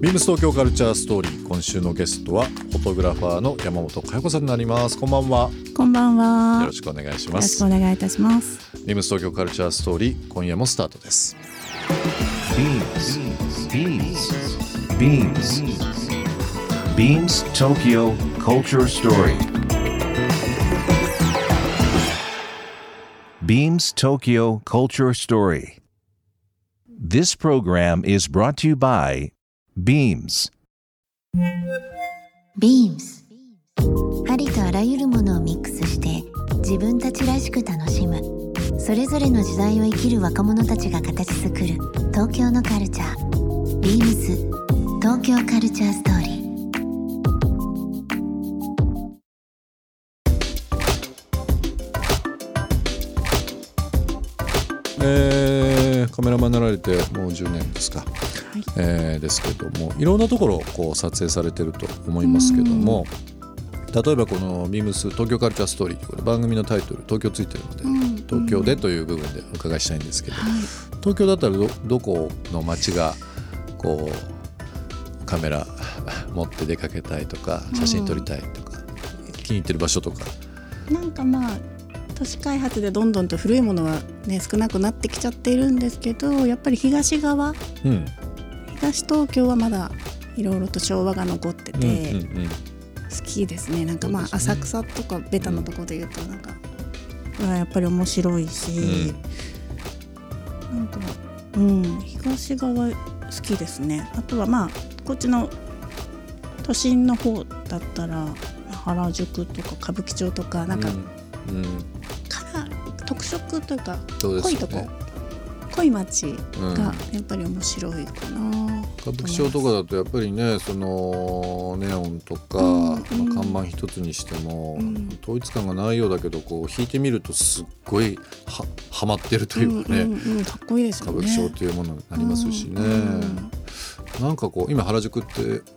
ビームス東京カルチャーストーリー今週のゲストはフォトグラファーの山本佳代子さんになりますこんばんはこんばんは。よろしくお願いしまよろしすくお願いいたします。ビームス東京カルチャーストーリー今夜もスタートです Beams. Beams. Beams. Beams Tokyo Culture Story. Beams Tokyo Culture Story. This program is brought to you by Beams. Beams. ありとあらゆるものをミックスして自分たちらしく楽しむ。それぞれの時代を生きる若者たちが形作る東京のカルチャー。Beams. 東京カルチャーストーリー。えーカメラマンになられてもう10年ですか、えーですけどもいろんなところをこう撮影されてると思いますけども例えばこの「ビームス東京カルチャーストーリー」これ番組のタイトル「東京」ついてるので、東京でという部分でお伺いしたいんですけど、東京だったらどどこの街がこうカメラ持って出かけたいとか写真撮りたいとか、気に入ってる場所とか。なんかまあ都市開発でどんどんと古いものはね少なくなってきちゃっているんですけど、やっぱり東側、うん。東東京はまだいろいろと昭和が残ってうんて、うんうん。好きですね。なんかまあ浅草とかベタなところで言うとなんか、はやっぱり面白いし、なんかうん東側好きですね。あとはまあこっちの都心の方だったら原宿とか歌舞伎町とかなんかうん特色というか濃いとこ濃い街うん。がやっぱり面白いかな。歌舞伎町とかだとやっぱりねそのネオンとか、うんまあ、看板一つにしても、うん。統一感がないようだけどこう引いてみるとすっごいははまってるというかね、うんうんうんかっこいいですね。舞伎町というものになりますしね、うんうんなんかこう今原宿って、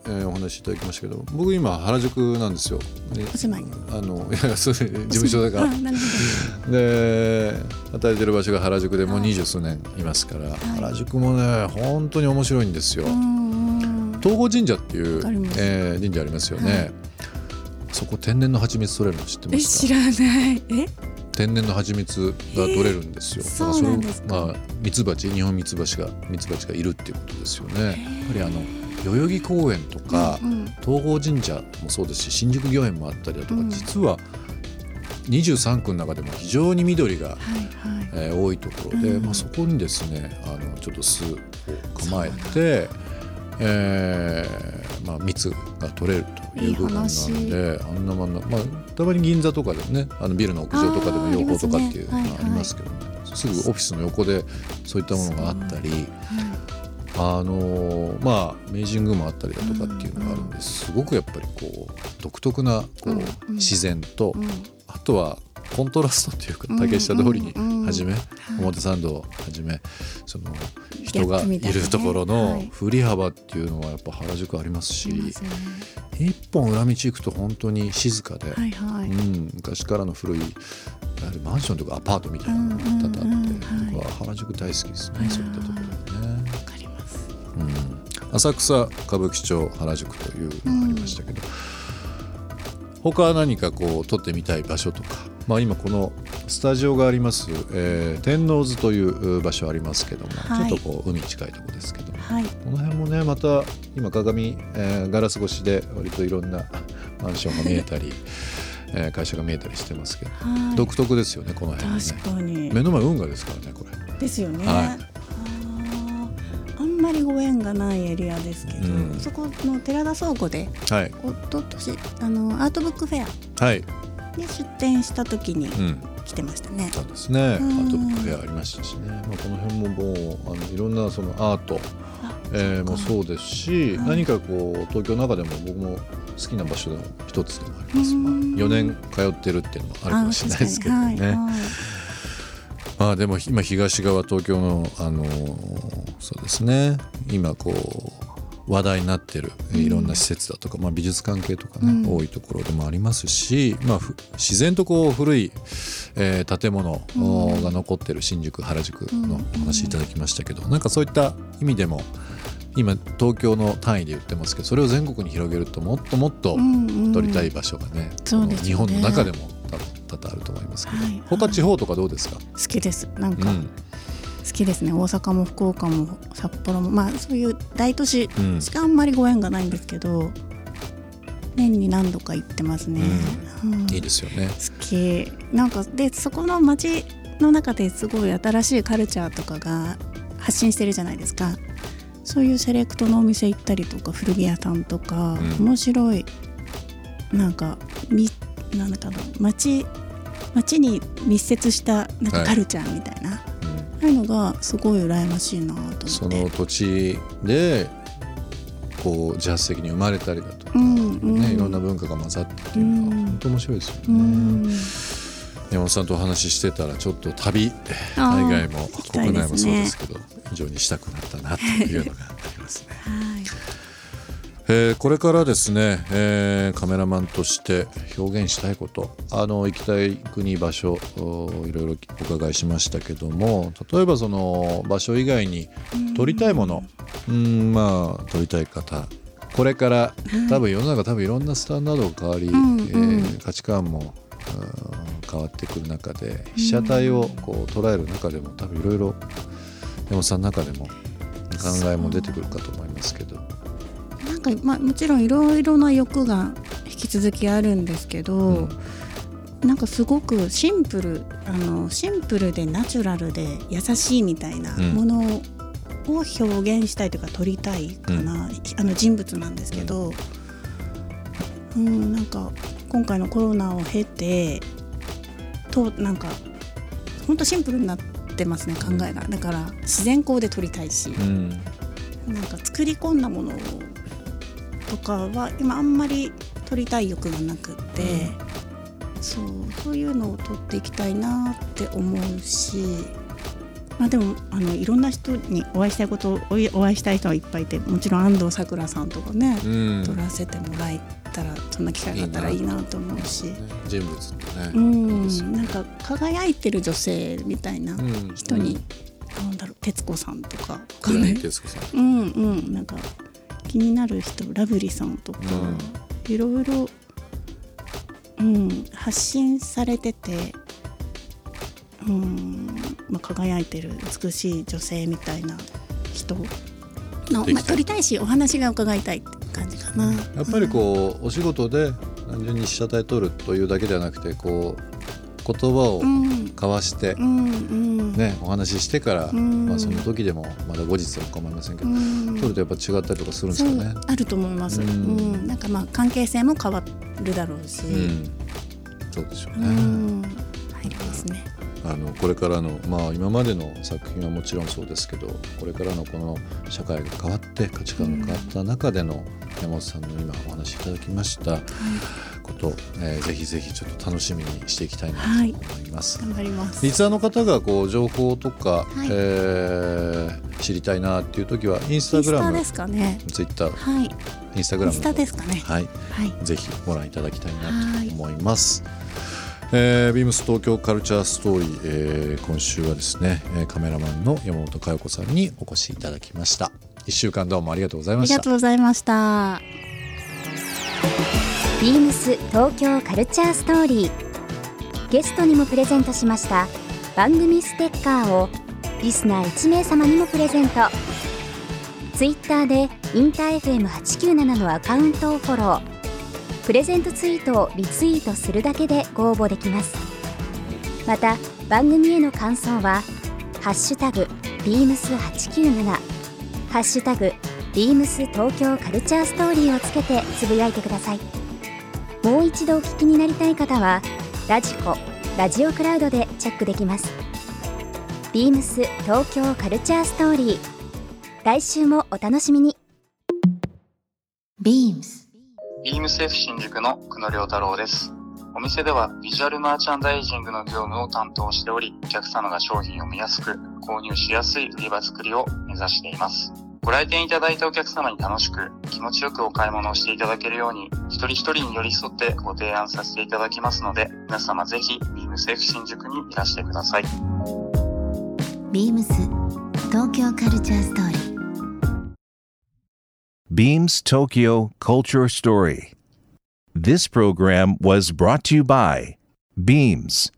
えーお話しいただきましたけど僕今原宿なんですよ。でお住まい。あのいやそう事務所だから。で働いてる場所が原宿でもう二十数年いますから、原宿もね本当に面白いんですよ。東郷神社っていうえー神社ありますよね、はい。そこ天然の蜂蜜取れるの知ってまえした？知らない。え？天然の蜂蜜が取れるんですよ、そうなんですまあミツバチ日本ミツバチがミツバチがいるっていうことですよね。やっぱりあの代々木公園とか、うんうん。東郷神社もそうですし新宿御苑もあったりだとか、うん。実は23区の中でも非常に緑が、はいはい。えー多いところで、うん。まあ、そこにですねあのちょっと巣を構えて、えーまあ、蜜が取れるという部分なんいいであんなまんな、まあ、たまに銀座とかでもねあのビルの屋上とかでも養蜂とかっていうのありますねがありますけどね。すぐオフィスの横でそういったものがあったり。あのーまあ明治神宮もあったりだとかっていうのがあるんですごくやっぱりこう独特なこう、うんうん。自然と、うん。あとはコントラストっていうかうん竹下通りにはじめ、うん。表参道をはじめその人がいるところはのい。振り幅っていうのはやっぱ原宿ありますし、一本裏道行くと本当に静かで。うん、昔からの古いマンションとかアパートみたいなのが多々あって、僕は原宿大好きですね、はいそういったところでね。わかります。うん、浅草歌舞伎町原宿というのがありましたけど、他は何かこう撮ってみたい場所とか、まあ、今このスタジオがあります、えー天王洲という場所ありますけども、はいちょっとこう海近いところですけどもはい。この辺もねまた今鏡、えーガラス越しで割といろんなマンションが見えたり、えー会社が見えたりしてますけど、はい独特ですよねこの辺ね。目の前運河ですからねこれ。ですよね。はいりご縁がないエリアですけど、うんそこの寺田倉庫ではい、一昨年あのアートブックフェアはいに出展した時にうん来てましたね。そうですね。アうんートブックフェアありましたしね。まあこの辺ももうあのいろんなそのアート、あえーもそうですし、はい何かこう東京の中でも僕も好きな場所の一つでもあります。まあうん4年通ってるっていうのもあるかもしれないですけどね。まあでも今東側東京のあのーそうですね。今こう話題になってるいろんな施設だとか、まあ、美術関係とかね、うん。多いところでもありますし、まあ、ふ自然とこう古い、えー建物が残ってる新宿原宿のお話いただきましたけど、なんかそういった意味でも今東京の単位で言ってますけどそれを全国に広げるともっともっと撮りたい場所がね日本の中でも多分多々あると思いますけど、はい。他地方とかどうですか、好きです。なんかうん。好きですね。大阪も福岡も札幌も。まあそういう大都市うん。しかあんまりご縁がないんですけど年に何度か行ってますね、うん。いいですよね。好き。なんかでそこの街の中ですごい新しいカルチャーとかが発信してるじゃないですか。そういうセレクトのお店行ったりとか古着屋さんとか、うん。面白い。なんかみなんだかな街街に密接したなんかはい。カルチャーみたいな、うんああいうのがすごい羨ましいなと思って。その土地でこう自発的に生まれたりだとか、うんうん。ね、いろんな文化が混ざってっていうのはうん。本当面白いですよね。うん。山本さんとお話ししてたらちょっと旅海外も国内もそうですけど非常にしたくなったなというのがありますね。はいえーこれからですね、えーカメラマンとして表現したいことあの行きたい国場所おいろいろお伺いしましたけども例えばその場所以外に撮りたいものうんまあ撮りたい方これから多分世の中多分いろんなスタンダードが変わり、んうん。えー価値観もうん変わってくる中で被写体をこう捉える中でも多分いろいろ山本さんの中でも考えも出てくるかと思いますけど。か、まあ、もちろんいろいろな欲が引き続きあるんですけど、うん。なんかすごくシンプルあのシンプルでナチュラルで優しいみたいなうん。ものを表現したいというか撮りたいかな、あの人物なんですけど、うん。なんか今回のコロナを経てとなんか本当シンプルになってますね考えが。だから自然光で撮りたいし。うん。なんか作り込んだものとかは今あんまり取りたい欲がなくって、そうそういうのを取っていきたいなって思うし、まあ、でもあのいろんな人にお会いしたいことおいお会いしたい人はいっぱいいてもちろん安藤サクラさんとかね、うん。撮らせてもらえたらそんな機会があったらいいなと思うし。ね。人物ってね、うん。なんか輝いてる女性みたいなうん。人に、なんだろう徹子さんとか徹子さん。うんうん。なんか気になる人ラブリーさんとか、いろいろ、うん、発信されてて、うんまあ、輝いてる美しい女性みたいな人の、まあ、撮りたいしお話が伺いたいって感じかな。やっぱりこうお仕事で単純に被写体撮るというだけではなくてこう言葉をうん。交わして、うんうん。ねお話ししてから、ん。まあ、その時でもまだ後日は構いませんけど、うん。撮るとやっぱ違ったりとかするんですかね？あると思います、ううん。んなんかまあ関係性も変わるだろうし、うん、そうでしょううね。ん。入りますね。あのこれからのまあ今までの作品はもちろんそうですけどこれからのこの社会が変わって価値観が変わった中での山本さんの今お話しいただきましたこと、えーぜひぜひちょっと楽しみにしていきたいなと思います。頑張ります。リスナーの方がこう情報とか、いえー知りたいなっていう時はインスタグラムタですかね。ツイッターはい。インスタグラムインスタですかね。はいはい。ぜひご覧いただきたいなと思います。えービームス東京カルチャーストーリー、えー今週はですねえーカメラマンの山本佳代子さんにお越しいただきました一週間どうもありがとうございありがましたとうございました。ビームス東京カルチャーストーリー。ゲストにもプレゼントしました。番組ステッカーをリスナー1名様にもプレゼント。ツイッターでインター FM897 のアカウントをフォロー。プレゼントツイートをリツイートするだけでご応募できます。また番組への感想は「ハッシュタグビームス897」「ハッシュタグビームス東京カルチャーストーリー」をつけてつぶやいてください。もう一度お聞きになりたい方はラジコラジオクラウドでチェックできますビームス東京カルチャーストーリー来週もお楽しみにビームセーフ新宿の久野良太郎です。お店ではビジュアルマーチャンダイジングの業務を担当しており、お客様が商品を見やすく、購入しやすい売り場作りを目指しています。ご来店いただいたお客様に楽しく、気持ちよくお買い物をしていただけるように、一人一人に寄り添ってご提案させていただきますので、皆様ぜひビームセーフ新宿にいらしてください。beams 東京カルチャーストーリー Beams Tokyo Culture Story. This program was brought to you by Beams.